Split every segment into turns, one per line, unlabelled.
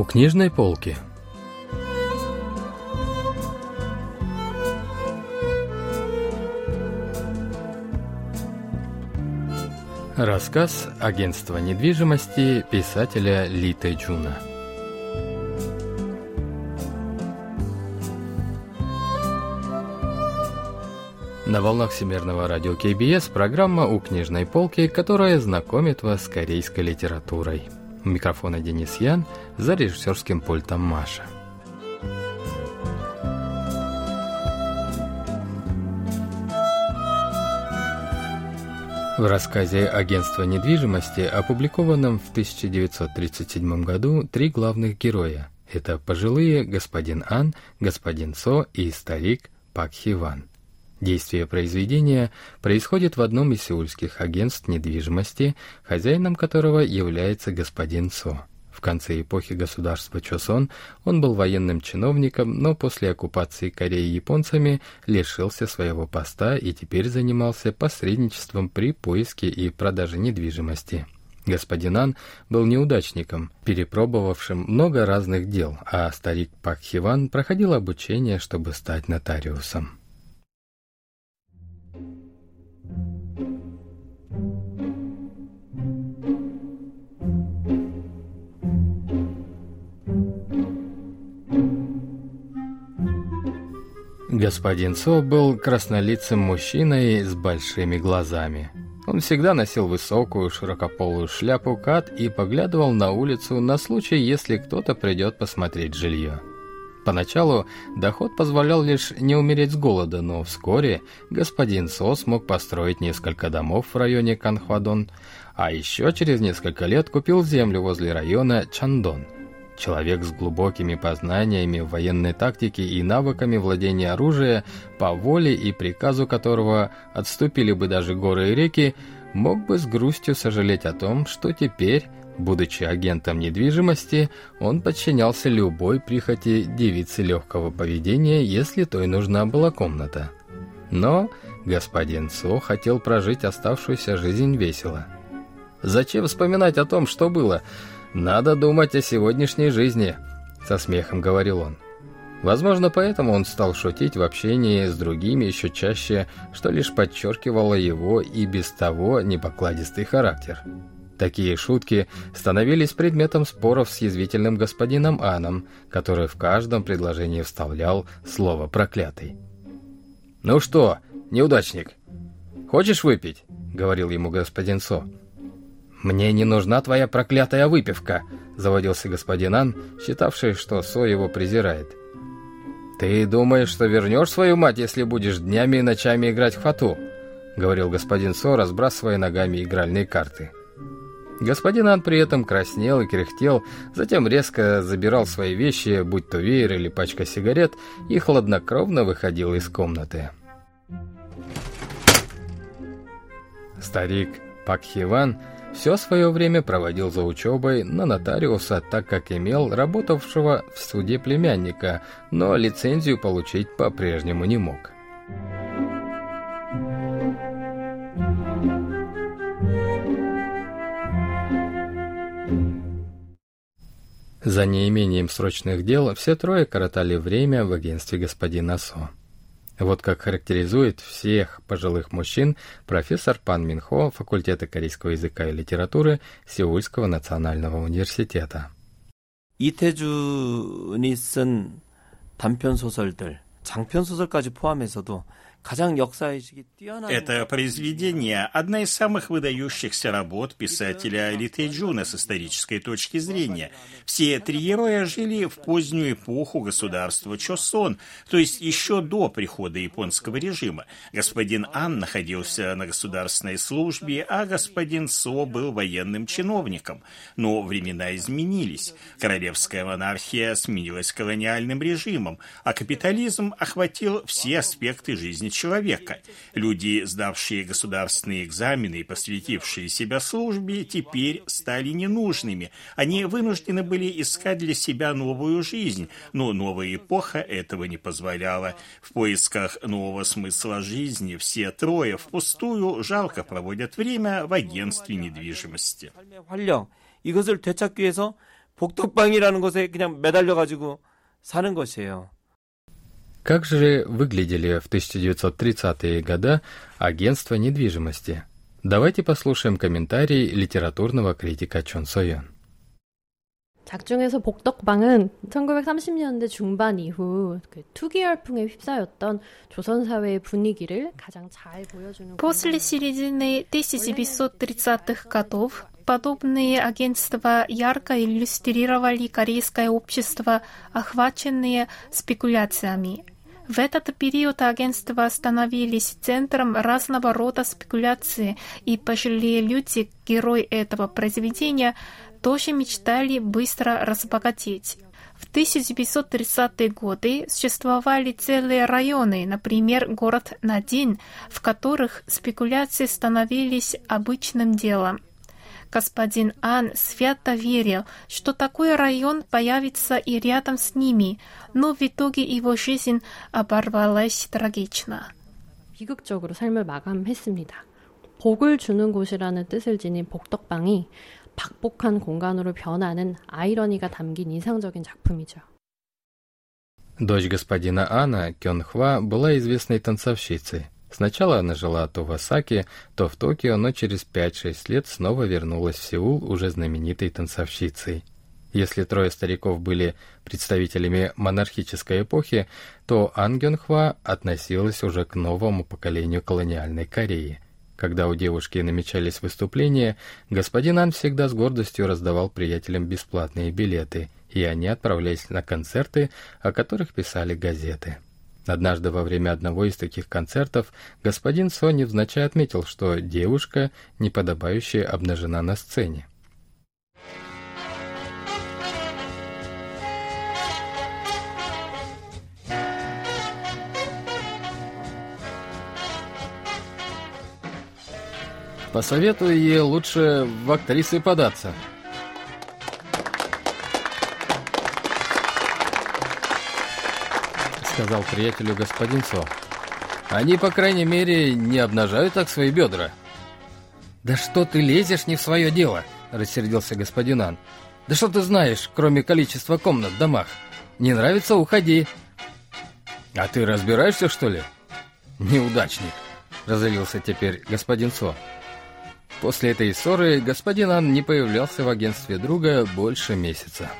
У книжной полки. Рассказ агентства недвижимости писателя Ли Тэджуна. На волнах Всемирного радио КБС программа «У книжной полки», которая знакомит вас с корейской литературой. У микрофона Денис Ян, за режиссерским пультом Маша. В рассказе агентства недвижимости, опубликованном в 1937 году, три главных героя. Это пожилые господин Ан, господин Со и старик Пак Хиван. Действие произведения происходит в одном из сеульских агентств недвижимости, хозяином которого является господин Со. В конце эпохи государства Чосон он был военным чиновником, но после оккупации Кореи японцами лишился своего поста и теперь занимался посредничеством при поиске и продаже недвижимости. Господин Ан был неудачником, перепробовавшим много разных дел, а старик Пак Хиван проходил обучение, чтобы стать нотариусом. Господин Со был краснолицым мужчиной с большими глазами. Он всегда носил высокую широкополую шляпу кат и поглядывал на улицу на случай, если кто-то придет посмотреть жилье. Поначалу доход позволял лишь не умереть с голода, но вскоре господин Со смог построить несколько домов в районе Канхвадон, а еще через несколько лет купил землю возле района Чандон – Человек с глубокими познаниями в военной тактике и навыками владения оружием, по воле и приказу которого отступили бы даже горы и реки, мог бы с грустью сожалеть о том, что теперь, будучи агентом недвижимости, он подчинялся любой прихоти девицы легкого поведения, если той нужна была комната. Но господин Со хотел прожить оставшуюся жизнь весело. Зачем вспоминать о том, что было? «Надо думать о сегодняшней жизни», — со смехом говорил он. Возможно, поэтому он стал шутить в общении с другими еще чаще, что лишь подчеркивало его и без того непокладистый характер. Такие шутки становились предметом споров с язвительным господином Аном, который в каждом предложении вставлял слово «проклятый». «Ну что, неудачник, хочешь выпить?» — говорил ему господин Со. «Мне не нужна твоя проклятая выпивка», — заводился господин Ан, считавший, что Со его презирает. «Ты думаешь, что вернешь свою мать, если будешь днями и ночами играть в фату?» — говорил господин Со, разбрасывая ногами игральные карты. Господин Ан при этом краснел и кряхтел, затем резко забирал свои вещи, будь то веер или пачка сигарет, и хладнокровно выходил из комнаты. Старик Пак Хиван все свое время проводил за учебой на нотариуса, так как имел работавшего в суде племянника, но лицензию получить по-прежнему не мог. За неимением срочных дел все трое коротали время в агентстве господина Со. Вот как характеризует всех пожилых мужчин профессор Пан Минхо факультета корейского языка и литературы Сеульского национального университета.
이태준이 쓴 단편 소설들, 장편 소설까지 포함해서도
это произведение – одна из самых выдающихся работ писателя Ли Тэджуна с исторической точки зрения. Все три героя жили в позднюю эпоху государства Чосон, то есть еще до прихода японского режима. Господин Ан находился на государственной службе, а господин Со был военным чиновником. Но времена изменились. Королевская монархия сменилась колониальным режимом, а капитализм охватил все аспекты жизни человека. Люди, сдавшие государственные экзамены и посвятившие себя службе, теперь стали ненужными. Они вынуждены были искать для себя новую жизнь, но новая эпоха этого не позволяла. В поисках нового смысла жизни все трое впустую жалко проводят время в агентстве недвижимости.
이것을 되찾기 위해서 복덕방이라는 곳에 그냥 매달려 가지고 사는 것이에요.
Как же выглядели в 1930-е годы агентства недвижимости? Давайте послушаем комментарий литературного критика Чон Сойон.
작중에서 복덕방은 1930년대 중반 이후 그 투기 열풍에 휩싸였던 조선 사회의 분위기를 가장 잘 보여주는
После середины 1930-х годов подобные агентства ярко иллюстрировали корейское общество, охваченное спекуляциями. В этот период агентства становились центром разного рода спекуляций, и пожилые люди, герои этого произведения, тоже мечтали быстро разбогатеть. В 1930-е годы существовали целые районы, например, город Надин, в которых спекуляции становились обычным делом. Господин Ан свято верил, что такой район появится и рядом с ними, но в итоге его жизнь оборвалась трагично.
비극적으로 삶을 마감했습니다. 복을 주는 곳이라는 뜻을 지닌 복덕방이 박복한 공간으로 변하는 아이러니가 담긴 인상적인 작품이죠.
Дочь господина Ана, Кёнхва, была известной танцовщицей. Сначала она жила то в Осаке, то в Токио, но через 5-6 лет снова вернулась в Сеул уже знаменитой танцовщицей. Если трое стариков были представителями монархической эпохи, то Ан Гёнхва относилась уже к новому поколению колониальной Кореи. Когда у девушки намечались выступления, господин Ан всегда с гордостью раздавал приятелям бесплатные билеты, и они отправлялись на концерты, о которых писали газеты. Однажды во время одного из таких концертов господин Со невзначай отметил, что девушка, неподобающая, обнажена на сцене. Посоветую ей лучше в актрисы податься. Сказал приятелю господин Со. Они, по крайней мере, не обнажают так свои бедра. «Да что ты лезешь не в свое дело?» — рассердился господин Ан. «Да что ты знаешь, кроме количества комнат в домах? Не нравится — уходи». «А ты разбираешься, что ли?» «Неудачник», — разозлился теперь господин Со. После этой ссоры господин Ан не появлялся в агентстве друга больше месяца.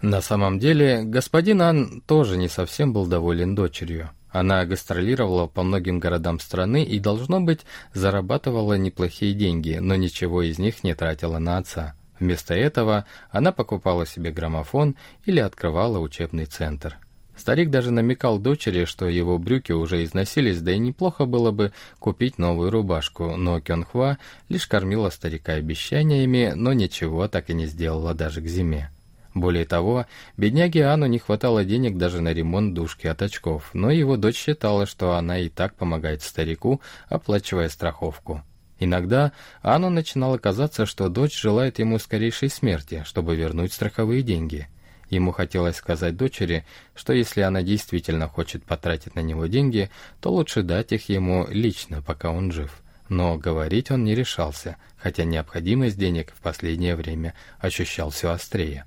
На самом деле, господин Ан тоже не совсем был доволен дочерью. Она гастролировала по многим городам страны и, должно быть, зарабатывала неплохие деньги, но ничего из них не тратила на отца. Вместо этого она покупала себе граммофон или открывала учебный центр. Старик даже намекал дочери, что его брюки уже износились, да и неплохо было бы купить новую рубашку, но Кёнхва лишь кормила старика обещаниями, но ничего так и не сделала даже к зиме. Более того, бедняге Анну не хватало денег даже на ремонт дужки от очков, но его дочь считала, что она и так помогает старику, оплачивая страховку. Иногда Анну начинало казаться, что дочь желает ему скорейшей смерти, чтобы вернуть страховые деньги. Ему хотелось сказать дочери, что если она действительно хочет потратить на него деньги, то лучше дать их ему лично, пока он жив. Но говорить он не решался, хотя необходимость денег в последнее время ощущал все острее.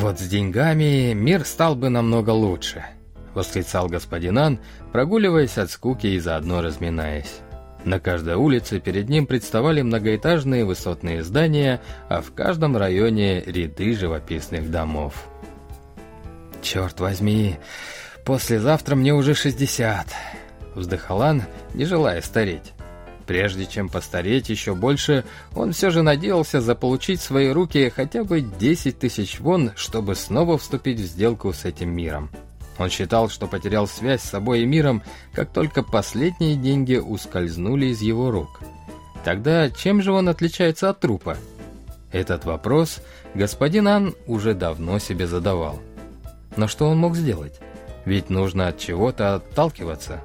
«Вот с деньгами мир стал бы намного лучше», — восклицал господин Ан, прогуливаясь от скуки и заодно разминаясь. На каждой улице перед ним представали многоэтажные высотные здания, а в каждом районе ряды живописных домов. «Черт возьми, послезавтра мне уже шестьдесят», — вздыхал Ан, не желая стареть. Прежде чем постареть еще больше, он все же надеялся заполучить в свои руки хотя бы 10 тысяч вон, чтобы снова вступить в сделку с этим миром. Он считал, что потерял связь с собой и миром, как только последние деньги ускользнули из его рук. Тогда чем же он отличается от трупа? Этот вопрос господин Ан уже давно себе задавал. Но что он мог сделать? Ведь нужно от чего-то отталкиваться.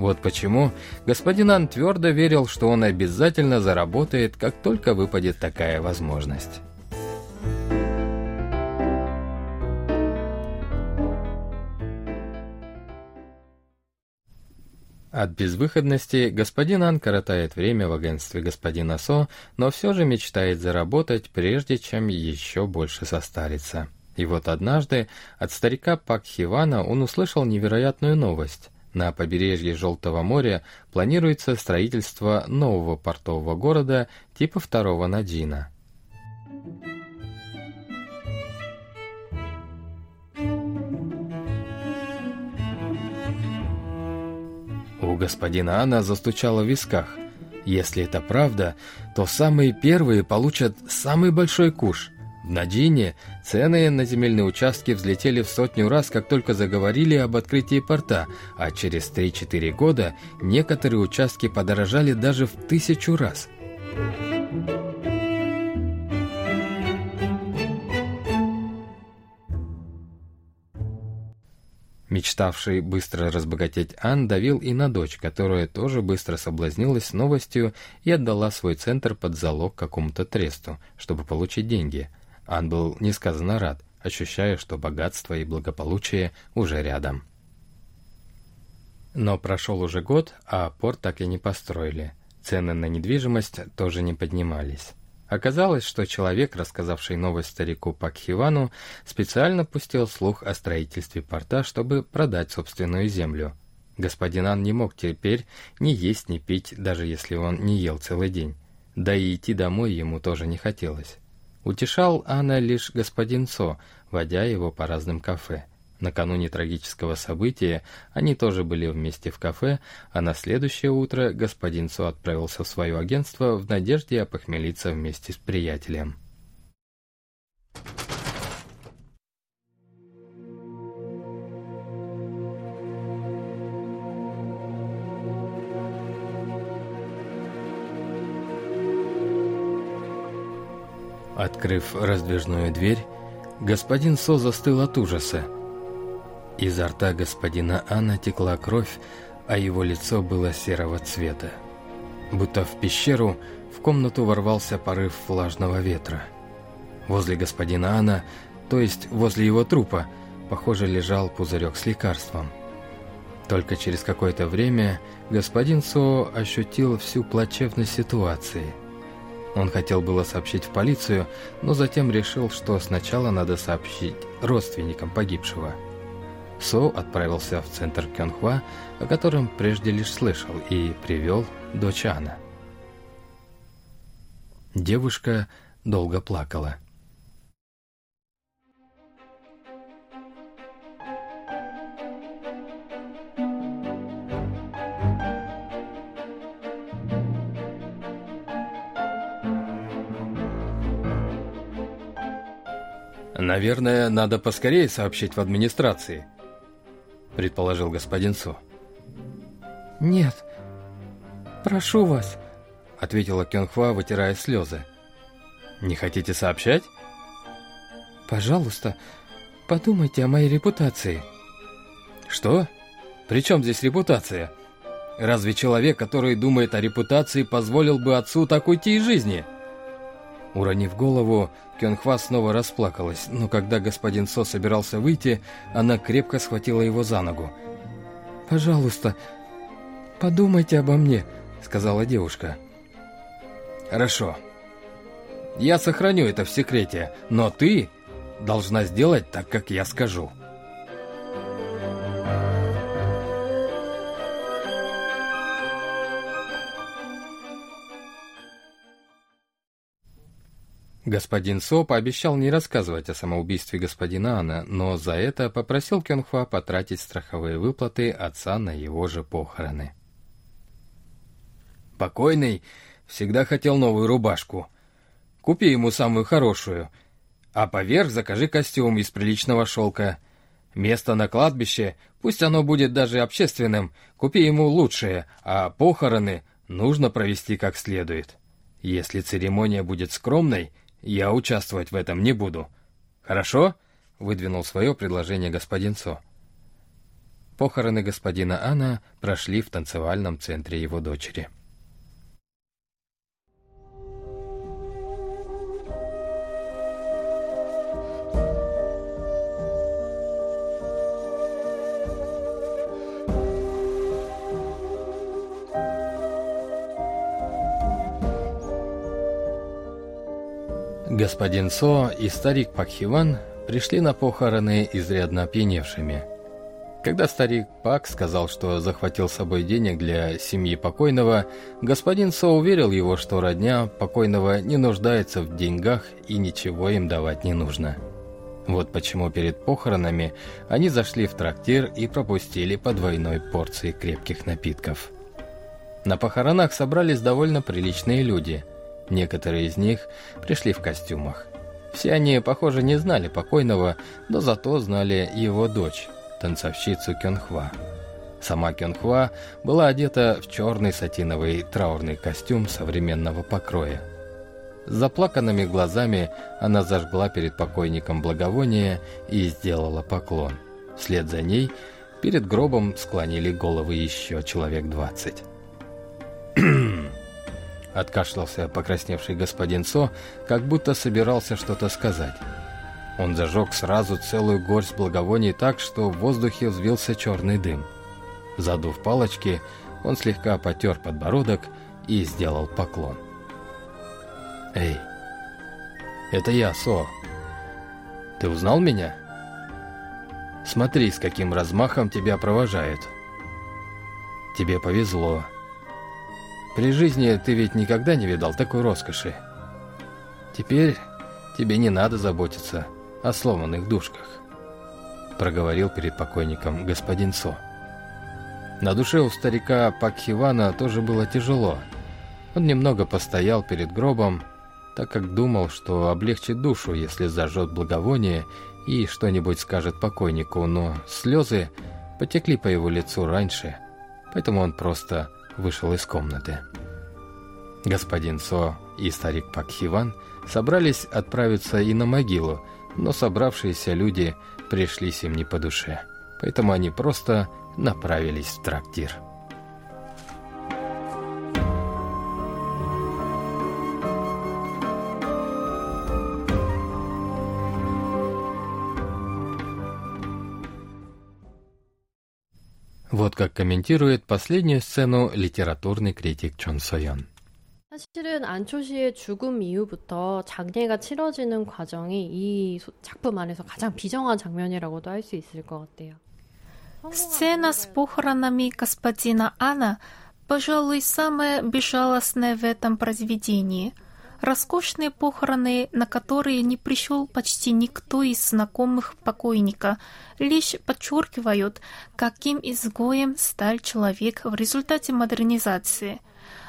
Вот почему господин Ан твердо верил, что он обязательно заработает, как только выпадет такая возможность. От безвыходности господин Ан коротает время в агентстве господина Со, но все же мечтает заработать, прежде чем еще больше состариться. И вот однажды от старика Пак Хивана он услышал невероятную новость. На побережье Желтого моря планируется строительство нового портового города типа второго Наджина. У господина Анна застучало в висках. Если это правда, то самые первые получат самый большой куш. В Надине цены на земельные участки взлетели в сотню раз, как только заговорили об открытии порта, а через 3-4 года некоторые участки подорожали даже в тысячу раз. Мечтавший быстро разбогатеть Ан давил и на дочь, которая тоже быстро соблазнилась новостью и отдала свой центр под залог какому-то тресту, чтобы получить деньги. Ан был несказанно рад, ощущая, что богатство и благополучие уже рядом. Но прошел уже год, а порт так и не построили. Цены на недвижимость тоже не поднимались. Оказалось, что человек, рассказавший новость старику Пакхивану, специально пустил слух о строительстве порта, чтобы продать собственную землю. Господин Ан не мог теперь ни есть, ни пить, даже если он не ел целый день. Да и идти домой ему тоже не хотелось. Утешал Анна лишь господин Со, водя его по разным кафе. Накануне трагического события они тоже были вместе в кафе, а на следующее утро господин Со отправился в свое агентство в надежде опохмелиться вместе с приятелем. Открыв раздвижную дверь, господин Со застыл от ужаса. Изо рта господина Анна текла кровь, а его лицо было серого цвета. Будто в пещеру в комнату ворвался порыв влажного ветра. Возле господина Анна, то есть возле его трупа, похоже, лежал пузырек с лекарством. Только через какое-то время господин Со ощутил всю плачевность ситуации. Он хотел было сообщить в полицию, но затем решил, что сначала надо сообщить родственникам погибшего – Соу отправился в центр Кёнхва, о котором прежде лишь слышал, и привел дочь Ана. Девушка долго плакала. «Наверное, надо поскорее сообщить в администрации», — предположил господин Со.
«Нет, прошу вас», —
ответила Кёнхва, вытирая слезы. «Не хотите сообщать?»
«Пожалуйста, подумайте о моей репутации».
«Что? При чем здесь репутация? Разве человек, который думает о репутации, позволил бы отцу так уйти из жизни?» Уронив голову, Кёнхва снова расплакалась, но когда господин Со собирался выйти, она крепко схватила его за ногу.
«Пожалуйста, подумайте обо мне», — сказала девушка.
«Хорошо. Я сохраню это в секрете, но ты должна сделать так, как я скажу». Господин Со пообещал не рассказывать о самоубийстве господина Ана, но за это попросил Кёнхва потратить страховые выплаты отца на его же похороны. «Покойный всегда хотел новую рубашку. Купи ему самую хорошую, а поверх закажи костюм из приличного шелка. Место на кладбище, пусть оно будет даже общественным, купи ему лучшее, а похороны нужно провести как следует. Если церемония будет скромной, я участвовать в этом не буду. Хорошо? Выдвинул свое предложение господин Со. Похороны господина Анна прошли в танцевальном центре его дочери. Господин Со и старик Пакхиван пришли на похороны изрядно опьяневшими. Когда старик Пак сказал, что захватил с собой денег для семьи покойного, господин Со уверил его, что родня покойного не нуждается в деньгах и ничего им давать не нужно. Вот почему перед похоронами они зашли в трактир и пропустили по двойной порции крепких напитков. На похоронах собрались довольно приличные люди – Некоторые из них пришли в костюмах. Все они, похоже, не знали покойного, но зато знали его дочь, танцовщицу Кёнхва. Сама Кёнхва была одета в черный сатиновый траурный костюм современного покроя. С заплаканными глазами она зажгла перед покойником благовоние и сделала поклон. Вслед за ней перед гробом склонили головы еще человек двадцать. — откашлялся покрасневший господин Со, как будто собирался что-то сказать. Он зажег сразу целую горсть благовоний так, что в воздухе взвился черный дым. Задув палочки, он слегка потер подбородок и сделал поклон. «Эй, это я, Со. Ты узнал меня? Смотри, с каким размахом тебя провожают. Тебе повезло». При жизни ты ведь никогда не видал такой роскоши. Теперь тебе не надо заботиться о сломанных душках», — проговорил перед покойником господин Со. На душе у старика Пакхивана тоже было тяжело. Он немного постоял перед гробом, так как думал, что облегчит душу, если зажжет благовоние и что-нибудь скажет покойнику, но слезы потекли по его лицу раньше, поэтому он просто вышел из комнаты. Господин Со и старик Пакхиван собрались отправиться и на могилу, но собравшиеся люди пришлись им не по душе, поэтому они просто направились в трактир. Вот как комментирует последнюю сцену литературный критик Чон Сойон.
사실은 안초 씨의 죽음 이후부터 장례가 치러지는 과정이 이 작품 안에서 가장 비정한 장면이라고도 할 수 있을 것 같아요.
Сцена с похоронами господина Анна, пожалуй, самая безжалостная в этом произведении – роскошные похороны, на которые не пришел почти никто из знакомых покойника, лишь подчеркивают, каким изгоем стал человек в результате модернизации.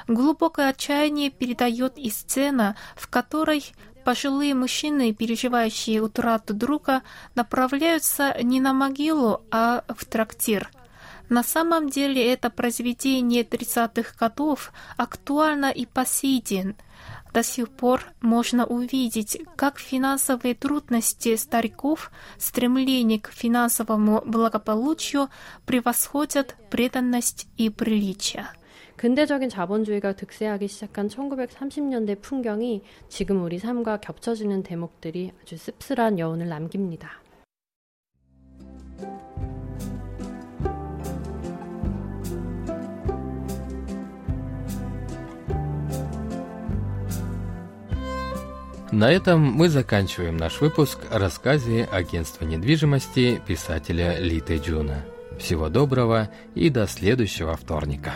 Глубокое отчаяние передает и сцена, в которой пожилые мужчины, переживающие утрату друга, направляются не на могилу, а в трактир – на самом деле это произведение 30-х годов актуально и по сей день. До сих пор можно увидеть, как финансовые трудности стариков, стремление к финансовому благополучию превосходят преданность и приличие.
근대적인 자본주의가 득세하기 시작한 1930년대 풍경이 지금 우리 삶과 겹쳐지는 대목들이 아주 씁쓸한 여운을 남깁니다.
На этом мы заканчиваем наш выпуск о рассказе агентства недвижимости писателя Ли Тэджуна. Всего доброго и до следующего вторника.